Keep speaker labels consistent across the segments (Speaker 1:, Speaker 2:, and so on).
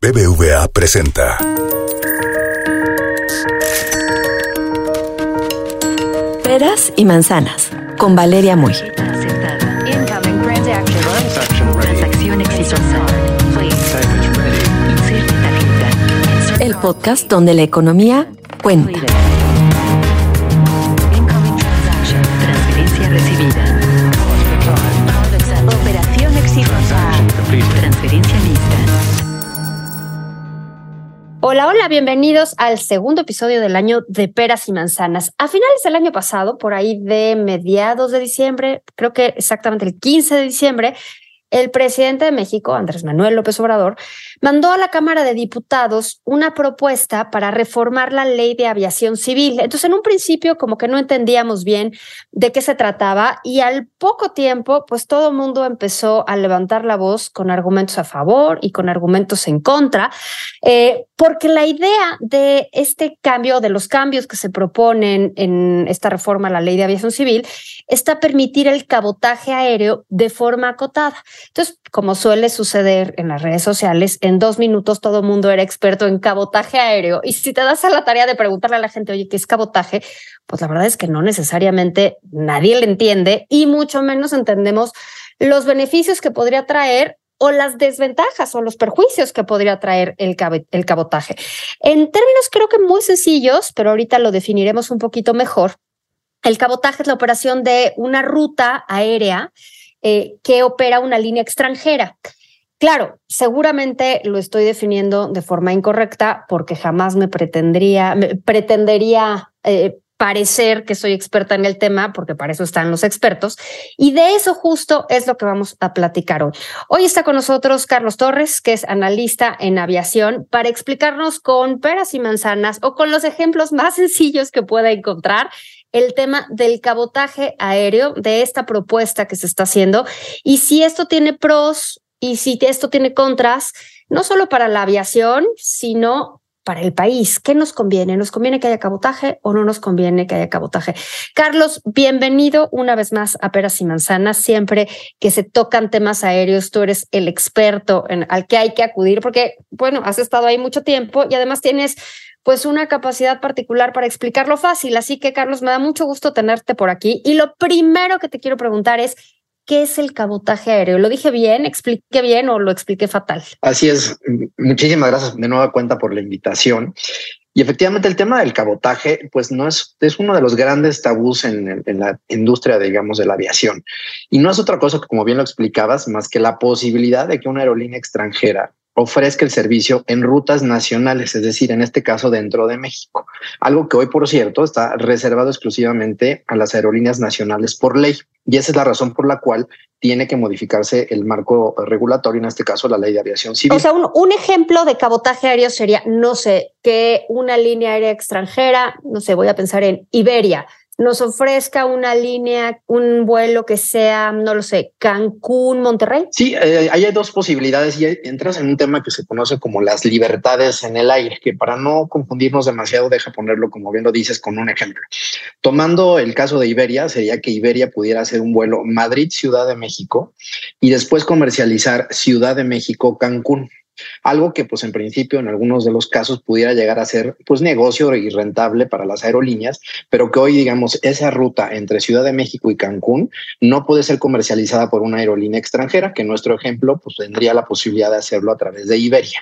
Speaker 1: BBVA presenta.
Speaker 2: Peras y manzanas con Valeria Muy. El podcast donde la economía cuenta.
Speaker 3: Bienvenidos al segundo episodio del año de peras y manzanas. A finales del año pasado, por ahí de mediados de diciembre, creo que exactamente el 15 de diciembre, el presidente de México, Andrés Manuel López Obrador, mandó a la Cámara de Diputados una propuesta para reformar la ley de aviación civil. Entonces, en un principio, como que no entendíamos bien de qué se trataba y al poco tiempo, pues todo el mundo empezó a levantar la voz con argumentos a favor y con argumentos en contra, eh, porque la idea de este cambio, de los cambios que se proponen en esta reforma a la ley de aviación civil, está permitir el cabotaje aéreo de forma acotada. Entonces, como suele suceder en las redes sociales, en dos minutos todo el mundo era experto en cabotaje aéreo. Y si te das a la tarea de preguntarle a la gente, oye, ¿qué es cabotaje? Pues la verdad es que no necesariamente nadie le entiende y mucho menos entendemos los beneficios que podría traer o las desventajas o los perjuicios que podría traer el, el cabotaje. En términos creo que muy sencillos, pero ahorita lo definiremos un poquito mejor. El cabotaje es la operación de una ruta aérea eh, que opera una línea extranjera. Claro, seguramente lo estoy definiendo de forma incorrecta porque jamás me pretendería, eh, parecer que soy experta en el tema, porque para eso están los expertos. Y de eso justo es lo que vamos a platicar hoy. Hoy está con nosotros Carlos Torres, que es analista en aviación, para explicarnos con peras y manzanas o con los ejemplos más sencillos que pueda encontrar el tema del cabotaje aéreo, de esta propuesta que se está haciendo, y si esto tiene pros y si esto tiene contras, no solo para la aviación, sino para el país. ¿Qué nos conviene? ¿Nos conviene que haya cabotaje o no nos conviene que haya cabotaje? Carlos, bienvenido una vez más a Peras y Manzanas. Siempre que se tocan temas aéreos, tú eres el experto al que hay que acudir porque, bueno, has estado ahí mucho tiempo y además tienes pues una capacidad particular para explicarlo fácil. Así que, Carlos, me da mucho gusto tenerte por aquí. Y lo primero que te quiero preguntar es, ¿qué es el cabotaje aéreo? ¿Lo dije bien? ¿Expliqué bien o lo expliqué fatal?
Speaker 4: Así es. Muchísimas gracias de nueva cuenta por la invitación. Y efectivamente el tema del cabotaje, pues no es, es uno de los grandes tabús en, en, la industria, digamos, de la aviación. Y no es otra cosa que, como bien lo explicabas, más que la posibilidad de que una aerolínea extranjera ofrezca el servicio en rutas nacionales, es decir, en este caso dentro de México. Algo que hoy, por cierto, está reservado exclusivamente a las aerolíneas nacionales por ley. Y esa es la razón por la cual tiene que modificarse el marco regulatorio, en este caso la ley de aviación civil.
Speaker 3: O sea, un, ejemplo de cabotaje aéreo sería, no sé, que una línea aérea extranjera, no sé, voy a pensar en Iberia, nos ofrezca una línea, un vuelo que sea, no lo sé, Cancún, Monterrey?
Speaker 4: Sí, eh, hay dos posibilidades y entras en un tema que se conoce como las libertades en el aire, que para no confundirnos demasiado, deja ponerlo, como bien lo dices, con un ejemplo. Tomando el caso de Iberia, sería que Iberia pudiera hacer un vuelo Madrid-Ciudad de México y después comercializar Ciudad de México-Cancún. Algo que pues en principio en algunos de los casos pudiera llegar a ser pues negocio y rentable para las aerolíneas, pero que hoy digamos esa ruta entre Ciudad de México y Cancún no puede ser comercializada por una aerolínea extranjera, que en nuestro ejemplo pues tendría la posibilidad de hacerlo a través de Iberia.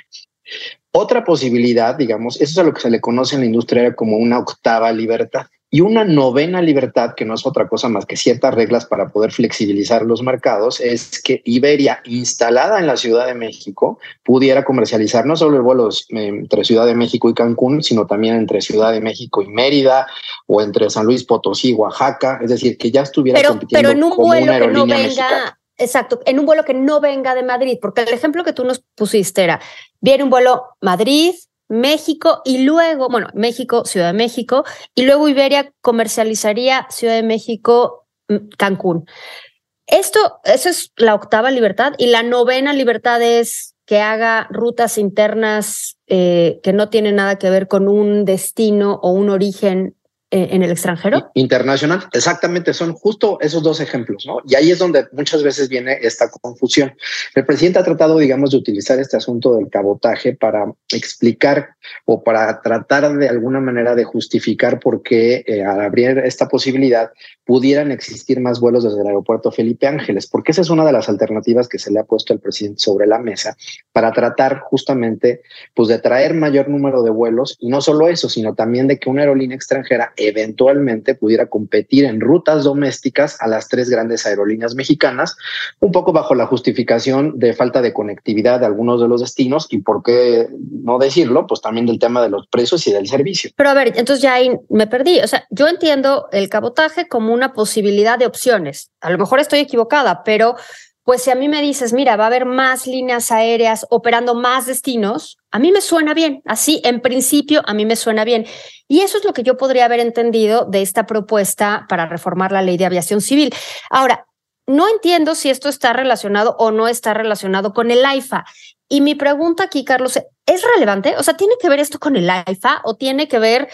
Speaker 4: Otra posibilidad, digamos, eso es a lo que se le conoce en la industria como una octava libertad. Y una novena libertad, que no es otra cosa más que ciertas reglas para poder flexibilizar los mercados, es que Iberia, instalada en la Ciudad de México, pudiera comercializar no solo el vuelo entre Ciudad de México y Cancún, sino también entre Ciudad de México y Mérida o entre San Luis Potosí y Oaxaca. Es decir, que ya estuviera
Speaker 3: pero,
Speaker 4: compitiendo
Speaker 3: pero en un
Speaker 4: como
Speaker 3: vuelo
Speaker 4: una
Speaker 3: que no
Speaker 4: aerolínea
Speaker 3: venga,
Speaker 4: mexicana.
Speaker 3: exacto, en un vuelo que no venga de Madrid, porque el ejemplo que tú nos pusiste era, viene un vuelo Madrid, México y luego, bueno, México, Ciudad de México, y luego Iberia comercializaría Ciudad de México, mm, Cancún. Esto, eso es la octava libertad y la novena libertad es que haga rutas internas eh, que no tienen nada que ver con un destino o un origen en el extranjero?
Speaker 4: Internacional, exactamente, son justo esos dos ejemplos, ¿no? Y ahí es donde muchas veces viene esta confusión. El presidente ha tratado, digamos, de utilizar este asunto del cabotaje para explicar o para tratar de alguna manera de justificar por qué eh, al abrir esta posibilidad pudieran existir más vuelos desde el aeropuerto Felipe Ángeles, porque esa es una de las alternativas que se le ha puesto al presidente sobre la mesa para tratar justamente pues de traer mayor número de vuelos y no solo eso, sino también de que una aerolínea extranjera eventualmente pudiera competir en rutas domésticas a las tres grandes aerolíneas mexicanas, un poco bajo la justificación de falta de conectividad de algunos de los destinos y por qué no decirlo, pues también del tema de los precios y del servicio.
Speaker 3: Pero a ver, entonces ya ahí me perdí, o sea, yo entiendo el cabotaje como una posibilidad de opciones. A lo mejor estoy equivocada, pero pues si a mí me dices, mira, va a haber más líneas aéreas operando más destinos, a mí me suena bien. Así, en principio, a mí me suena bien. Y eso es lo que yo podría haber entendido de esta propuesta para reformar la ley de aviación civil. Ahora, no entiendo si esto está relacionado o no está relacionado con el AIFA. Y mi pregunta aquí, Carlos, ¿es relevante? O sea, ¿tiene que ver esto con el AIFA o tiene que ver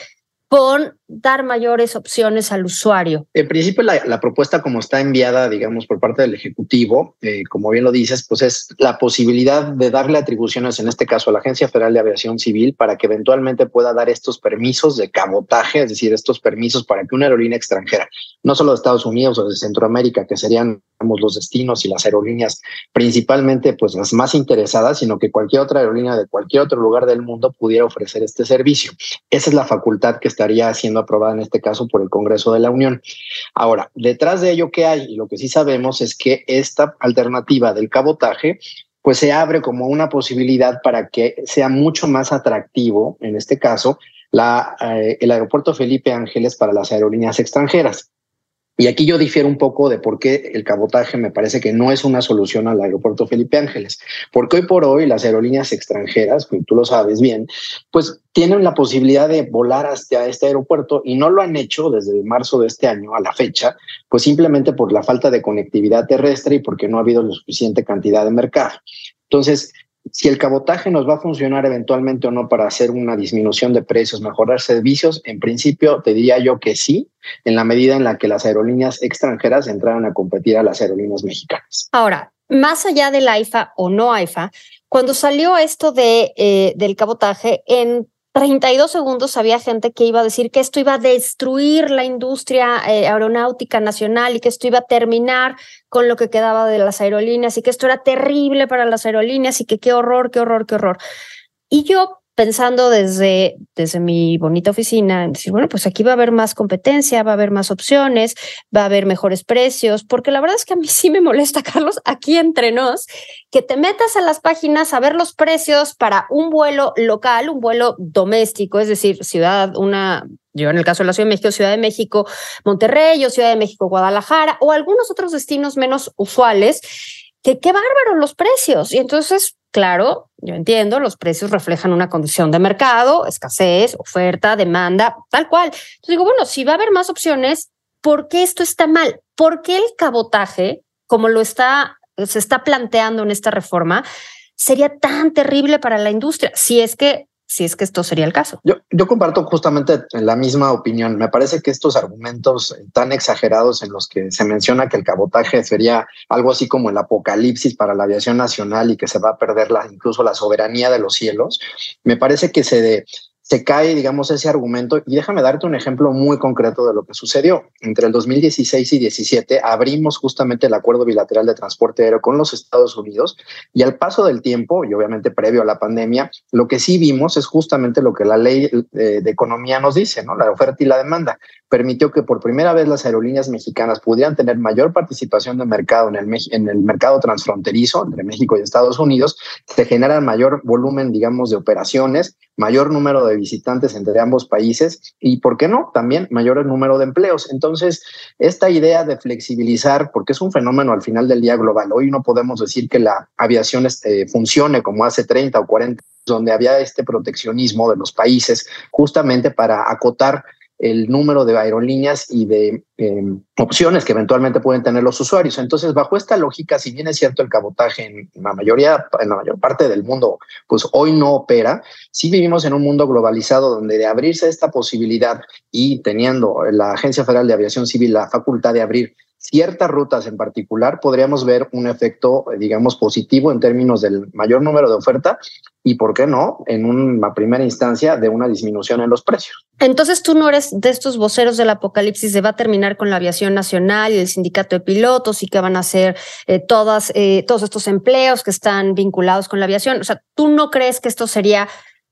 Speaker 3: con dar mayores opciones al usuario?
Speaker 4: En principio, la, propuesta como está enviada, digamos, por parte del Ejecutivo, eh, como bien lo dices, pues es la posibilidad de darle atribuciones, en este caso a la Agencia Federal de Aviación Civil, para que eventualmente pueda dar estos permisos de cabotaje, es decir, estos permisos para que una aerolínea extranjera, no solo de Estados Unidos o de Centroamérica, que serían los destinos y las aerolíneas principalmente pues las más interesadas, sino que cualquier otra aerolínea de cualquier otro lugar del mundo pudiera ofrecer este servicio. Esa es la facultad que estaría siendo aprobada en este caso por el Congreso de la Unión. Ahora, detrás de ello que hay y lo que sí sabemos es que esta alternativa del cabotaje pues se abre como una posibilidad para que sea mucho más atractivo, en este caso, eh, el aeropuerto Felipe Ángeles para las aerolíneas extranjeras. Y aquí yo difiero un poco de por qué el cabotaje me parece que no es una solución al aeropuerto Felipe Ángeles, porque hoy por hoy las aerolíneas extranjeras, tú lo sabes bien, pues tienen la posibilidad de volar hasta este aeropuerto y no lo han hecho desde marzo de este año a la fecha, pues simplemente por la falta de conectividad terrestre y porque no ha habido la suficiente cantidad de mercado. Entonces, si el cabotaje nos va a funcionar eventualmente o no para hacer una disminución de precios, mejorar servicios, en principio te diría yo que sí, en la medida en la que las aerolíneas extranjeras entraran a competir a las aerolíneas mexicanas.
Speaker 3: Ahora, más allá del AIFA o no AIFA, cuando salió esto de, eh, del cabotaje, en 32 segundos había gente que iba a decir que esto iba a destruir la industria eh, aeronáutica nacional y que esto iba a terminar con lo que quedaba de las aerolíneas y que esto era terrible para las aerolíneas y que qué horror, qué horror, qué horror. Y yo pensando desde, desde mi bonita oficina, en decir, bueno, pues aquí va a haber más competencia, va a haber más opciones, va a haber mejores precios, porque la verdad es que a mí sí me molesta, Carlos, aquí entre nos, que te metas a las páginas a ver los precios para un vuelo local, un vuelo doméstico, es decir, ciudad, una, yo en el caso de la Ciudad de México, Ciudad de México, Monterrey o Ciudad de México, Guadalajara, o algunos otros destinos menos usuales, que qué bárbaro los precios. Y entonces Claro, yo entiendo, los precios reflejan una condición de mercado, escasez, oferta, demanda, tal cual. Entonces digo, bueno, si va a haber más opciones, ¿por qué esto está mal? ¿Por qué el cabotaje, como lo está, se está planteando en esta reforma, sería tan terrible para la industria? Si es que si es que esto sería el caso.
Speaker 4: Yo, comparto justamente la misma opinión. Me parece que estos argumentos tan exagerados en los que se menciona que el cabotaje sería algo así como el apocalipsis para la aviación nacional y que se va a perder la, incluso la soberanía de los cielos, me parece que se, de, se cae, digamos, ese argumento. Y déjame darte un ejemplo muy concreto de lo que sucedió. Entre el 2016 y 17 abrimos justamente el acuerdo bilateral de transporte aéreo con los Estados Unidos y al paso del tiempo, y obviamente previo a la pandemia, lo que sí vimos es justamente lo que la ley eh, de economía nos dice, ¿no? La oferta y la demanda permitió que por primera vez las aerolíneas mexicanas pudieran tener mayor participación de mercado en el, en el mercado transfronterizo entre México y Estados Unidos, se genera mayor volumen, digamos, de operaciones, mayor número de visitantes entre ambos países y, ¿por qué no?, también mayor número de empleos. Entonces, esta idea de flexibilizar, porque es un fenómeno al final del día global, hoy no podemos decir que la aviación este, funcione como hace 30 o 40 donde había este proteccionismo de los países justamente para acotar el número de aerolíneas y de em, opciones que eventualmente pueden tener los usuarios. Entonces, bajo esta lógica, si bien es cierto el cabotaje en la mayoría, en la mayor parte del mundo, pues hoy no opera, sí vivimos en un mundo globalizado donde de abrirse esta posibilidad y teniendo la Agencia Federal de Aviación Civil la facultad de abrir ciertas rutas en particular, podríamos ver un efecto, digamos, positivo en términos del mayor número de oferta y, ¿por qué no?, en una primera instancia de una disminución en los precios.
Speaker 3: Entonces, tú no eres de estos voceros del apocalipsis de va a terminar con la aviación nacional y el sindicato de pilotos y que van a hacer eh, todas, eh, todos estos empleos que están vinculados con la aviación. O sea, ¿tú no crees que esto sería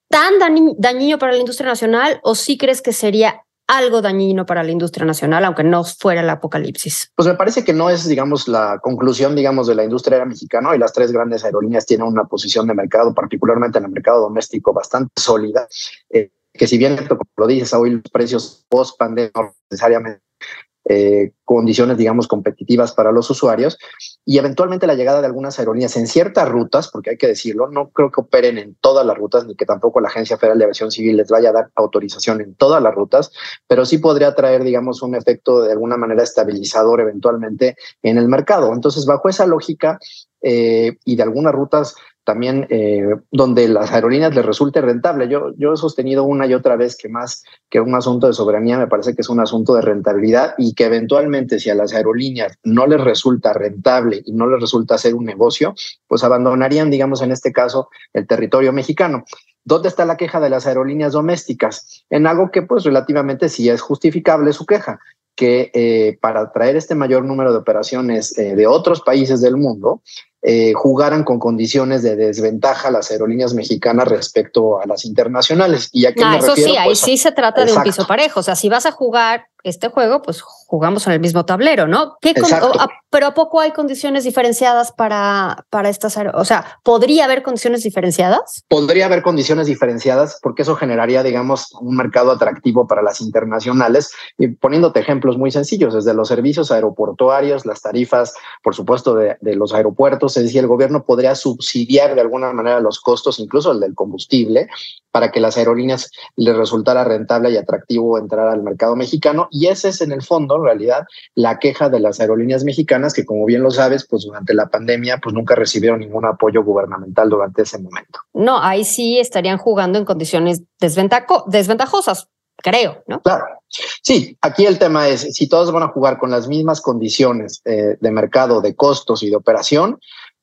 Speaker 3: tan dañino para la industria nacional o sí crees que sería algo dañino para la industria nacional, aunque no fuera el apocalipsis?
Speaker 4: Pues me parece que no es, digamos, la conclusión, digamos, de la industria mexicana y las tres grandes aerolíneas tienen una posición de mercado, particularmente en el mercado doméstico, bastante sólida. Eh, que si bien, como lo dices, hoy los precios post pandemia necesariamente eh, condiciones, digamos, competitivas para los usuarios y eventualmente la llegada de algunas aerolíneas en ciertas rutas, porque hay que decirlo, no creo que operen en todas las rutas ni que tampoco la Agencia Federal de Aviación Civil les vaya a dar autorización en todas las rutas, pero sí podría traer, digamos, un efecto de alguna manera estabilizador eventualmente en el mercado. Entonces, bajo esa lógica eh, y de algunas rutas también eh, donde las aerolíneas les resulte rentable. Yo, yo he sostenido una y otra vez que más que un asunto de soberanía me parece que es un asunto de rentabilidad y que eventualmente si a las aerolíneas no les resulta rentable y no les resulta hacer un negocio, pues abandonarían, digamos, en este caso, el territorio mexicano. ¿Dónde está la queja de las aerolíneas domésticas? En algo que pues relativamente sí es justificable su queja, que eh, para traer este mayor número de operaciones eh, de otros países del mundo, eh, jugaran con condiciones de desventaja las aerolíneas mexicanas respecto a las internacionales.
Speaker 3: Y aquí eso sí, ahí pues, sí se trata de un piso parejo. O sea, si vas a jugar este juego, pues jugamos en el mismo tablero, ¿no? ¿Qué pero ¿a poco hay condiciones diferenciadas para, para estas? O sea, ¿podría haber condiciones diferenciadas?
Speaker 4: Podría haber condiciones diferenciadas porque eso generaría, digamos, un mercado atractivo para las internacionales. Y poniéndote ejemplos muy sencillos, desde los servicios aeroportuarios, las tarifas, por supuesto, de, de los aeropuertos, es decir, el gobierno podría subsidiar de alguna manera los costos, incluso el del combustible, para que las aerolíneas les resultara rentable y atractivo entrar al mercado mexicano. Y ese es en el fondo, en realidad, la queja de las aerolíneas mexicanas, que como bien lo sabes, pues durante la pandemia, pues nunca recibieron ningún apoyo gubernamental durante ese momento.
Speaker 3: No, ahí sí estarían jugando en condiciones desventajosas, creo, ¿no?
Speaker 4: Claro. Sí, aquí el tema es, si todos van a jugar con las mismas condiciones eh, de mercado, de costos y de operación,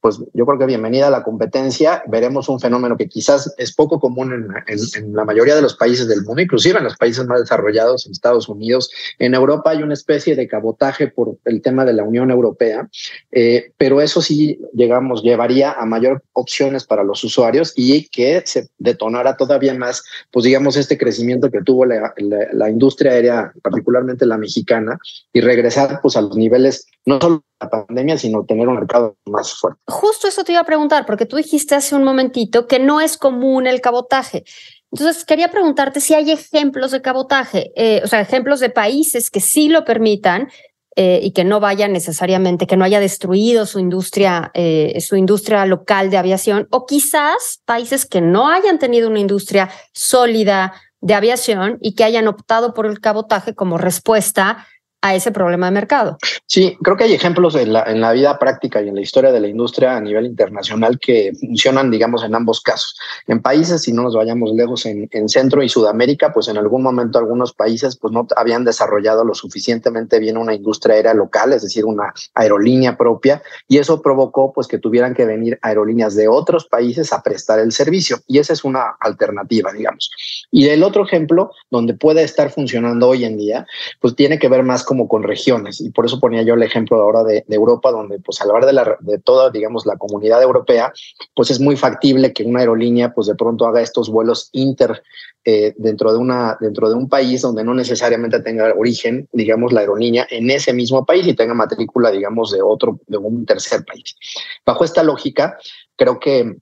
Speaker 4: pues yo creo que bienvenida a la competencia. Veremos un fenómeno que quizás es poco común en, la mayoría de los países del mundo, inclusive en los países más desarrollados, en Estados Unidos. En Europa hay una especie de cabotaje por el tema de la Unión Europea, eh, pero eso sí, llegamos, llevaría a mayor opciones para los usuarios y que se detonara todavía más, pues digamos, este crecimiento que tuvo la, la industria aérea, particularmente la mexicana, y regresar pues a los niveles no solo la pandemia, sino tener un mercado más fuerte.
Speaker 3: Justo eso te iba a preguntar, porque tú dijiste hace un momentito que no es común el cabotaje. Entonces, quería preguntarte si hay ejemplos de cabotaje, eh, o sea, ejemplos de países que sí lo permitan eh, y que no vaya necesariamente, que no haya destruido su industria, eh, su industria local de aviación, o quizás países que no hayan tenido una industria sólida de aviación y que hayan optado por el cabotaje como respuesta a ese problema de mercado.
Speaker 4: Sí, creo que hay ejemplos en la, en la vida práctica y en la historia de la industria a nivel internacional que funcionan, digamos, en ambos casos. En países, si no nos vayamos lejos, en, en Centro y Sudamérica, pues en algún momento algunos países pues no habían desarrollado lo suficientemente bien una industria aérea local, es decir, una aerolínea propia, y eso provocó pues que tuvieran que venir aerolíneas de otros países a prestar el servicio, y esa es una alternativa, digamos. Y el otro ejemplo, donde puede estar funcionando hoy en día, pues tiene que ver más como con regiones. Y por eso ponía yo el ejemplo ahora de, Europa, donde pues al hablar de, la, de toda, digamos, la comunidad europea, pues es muy factible que una aerolínea pues de pronto haga estos vuelos inter eh, dentro, de una, dentro de un país donde no necesariamente tenga origen, digamos, la aerolínea en ese mismo país y tenga matrícula, digamos, de otro, de un tercer país. Bajo esta lógica, creo que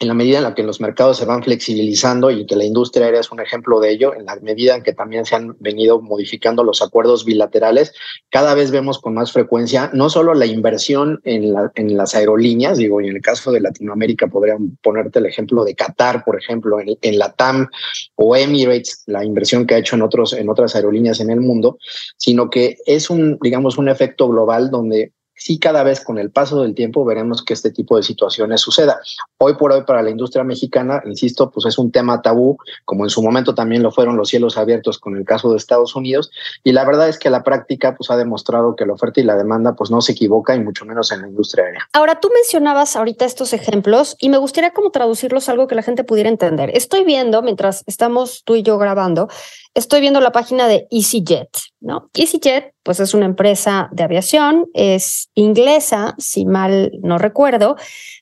Speaker 4: en la medida en la que los mercados se van flexibilizando y que la industria aérea es un ejemplo de ello, en la medida en que también se han venido modificando los acuerdos bilaterales, cada vez vemos con más frecuencia no solo la inversión en, la, en las aerolíneas, digo, y en el caso de Latinoamérica podrían ponerte el ejemplo de Qatar, por ejemplo, en, en la TAM o Emirates, la inversión que ha hecho en, otros, en otras aerolíneas en el mundo, sino que es un, digamos, un efecto global donde sí cada vez con el paso del tiempo veremos que este tipo de situaciones suceda. Hoy por hoy para la industria mexicana, insisto, pues es un tema tabú, como en su momento también lo fueron los cielos abiertos con el caso de Estados Unidos, y la verdad es que la práctica pues ha demostrado que la oferta y la demanda pues no se equivoca y mucho menos en la industria aérea.
Speaker 3: Ahora, tú mencionabas ahorita estos ejemplos y me gustaría como traducirlos a algo que la gente pudiera entender. Estoy viendo, mientras estamos tú y yo grabando, estoy viendo la página de EasyJet, ¿no? EasyJet, pues es una empresa de aviación, es inglesa, si mal no recuerdo,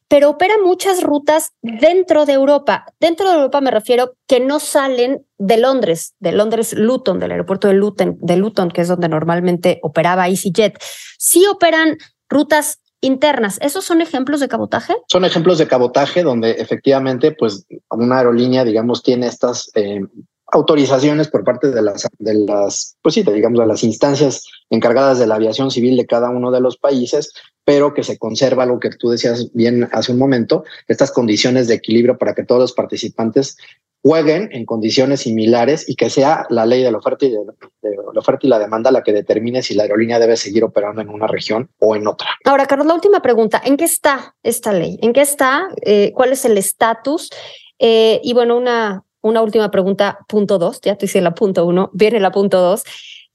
Speaker 3: pero opera muchas rutas dentro de Europa. Dentro de Europa me refiero que no salen de Londres, de Londres Luton, del aeropuerto de Luton, de Luton, que es donde normalmente operaba EasyJet. Sí operan rutas internas. ¿Esos son ejemplos de cabotaje?
Speaker 4: Son ejemplos de cabotaje donde efectivamente, pues, una aerolínea, digamos, tiene estas eh, autorizaciones por parte de las, de las, pues sí, digamos, de las instancias encargadas de la aviación civil de cada uno de los países, pero que se conserva lo que tú decías bien hace un momento, estas condiciones de equilibrio para que todos los participantes jueguen en condiciones similares y que sea la ley de la oferta y de, la oferta y la demanda la que determine si la aerolínea debe seguir operando en una región o en otra.
Speaker 3: Ahora, Carlos, la última pregunta, ¿en qué está esta ley? ¿En qué está? Eh, ¿Cuál es el estatus? Eh, y bueno, una, una última pregunta, punto dos, ya te hice la punto uno, viene la punto dos.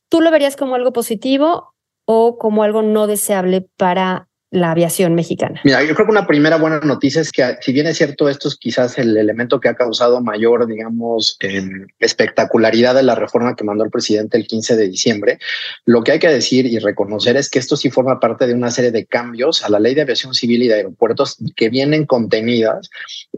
Speaker 3: ¿Tú lo verías como algo positivo o como algo no deseable para la aviación mexicana?
Speaker 4: Mira, yo creo que una primera buena noticia es que si bien es cierto, esto es quizás el elemento que ha causado mayor, digamos, eh, espectacularidad de la reforma que mandó el presidente el 15 de diciembre, lo que hay que decir y reconocer es que esto sí forma parte de una serie de cambios a la ley de aviación civil y de aeropuertos que vienen contenidas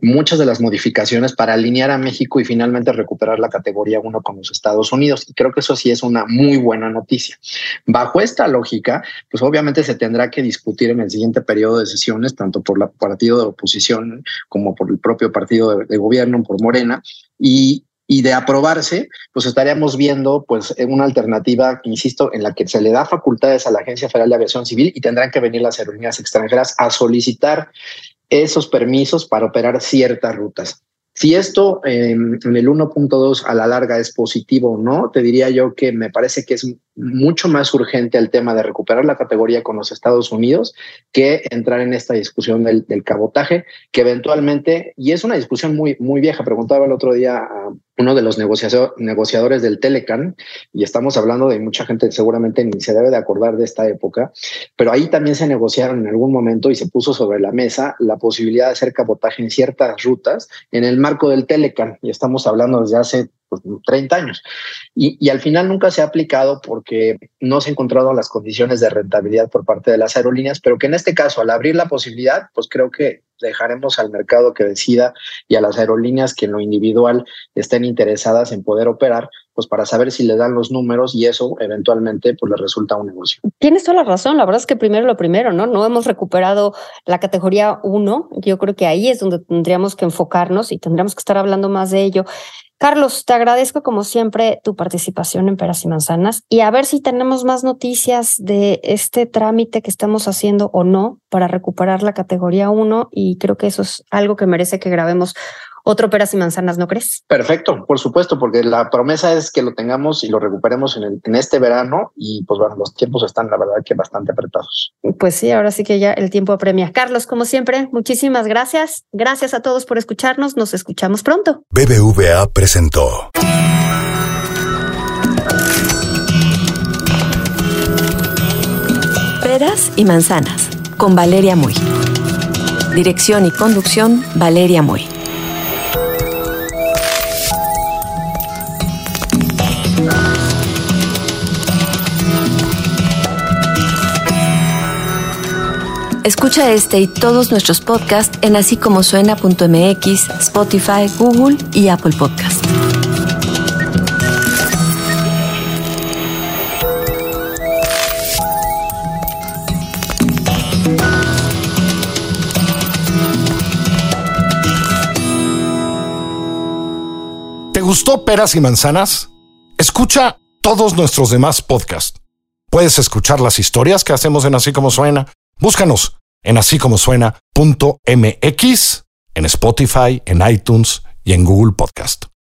Speaker 4: muchas de las modificaciones para alinear a México y finalmente recuperar la categoría 1 con los Estados Unidos. Y creo que eso sí es una muy buena noticia. Bajo esta lógica, pues obviamente se tendrá que discutir en el siguiente periodo de sesiones, tanto por el partido de oposición como por el propio partido de, de gobierno, por Morena, y, y de aprobarse, pues estaríamos viendo pues una alternativa, insisto, en la que se le da facultades a la Agencia Federal de Aviación Civil y tendrán que venir las aerolíneas extranjeras a solicitar esos permisos para operar ciertas rutas. Si esto eh, en el 1.2 a la larga es positivo o no, te diría yo que me parece que es mucho más urgente el tema de recuperar la categoría con los Estados Unidos que entrar en esta discusión del, del cabotaje, que eventualmente, y es una discusión muy, muy vieja, preguntaba el otro día a uno de los negociadores del Telecan, y estamos hablando de mucha gente seguramente ni se debe de acordar de esta época, pero ahí también se negociaron en algún momento y se puso sobre la mesa la posibilidad de hacer cabotaje en ciertas rutas en el marco del Telecan, y estamos hablando desde hace pues, 30 años. Y, y, al final nunca se ha aplicado porque no se han encontrado las condiciones de rentabilidad por parte de las aerolíneas, pero que en este caso, al abrir la posibilidad, pues creo que dejaremos al mercado que decida y a las aerolíneas que en lo individual estén interesadas en poder operar, pues para saber si le dan los números y eso eventualmente pues le resulta un negocio.
Speaker 3: Tienes toda la razón, la verdad es que primero lo primero, ¿no? No hemos recuperado la categoría 1, yo creo que ahí es donde tendríamos que enfocarnos y tendríamos que estar hablando más de ello. Carlos, te agradezco como siempre tu participación en Peras y Manzanas y a ver si tenemos más noticias de este trámite que estamos haciendo o no para recuperar la categoría 1 y creo que eso es algo que merece que grabemos otro peras y manzanas, ¿no crees?
Speaker 4: Perfecto, por supuesto, porque la promesa es que lo tengamos y lo recuperemos en, el, en este verano y pues bueno, los tiempos están la verdad que bastante apretados.
Speaker 3: Pues sí, ahora sí que ya el tiempo apremia. Carlos, como siempre, muchísimas gracias. Gracias a todos por escucharnos. Nos escuchamos pronto.
Speaker 1: BBVA presentó.
Speaker 2: Peras y manzanas con Valeria Muy. Dirección y conducción, Valeria Muy. Escucha este y todos nuestros podcasts en así como suena.mx, Spotify, Google y Apple Podcast.
Speaker 5: ¿Te gustó Peras y Manzanas? Escucha todos nuestros demás podcasts. Puedes escuchar las historias que hacemos en Así Como Suena. Búscanos en así suena.mx, en Spotify, en iTunes y en Google Podcast.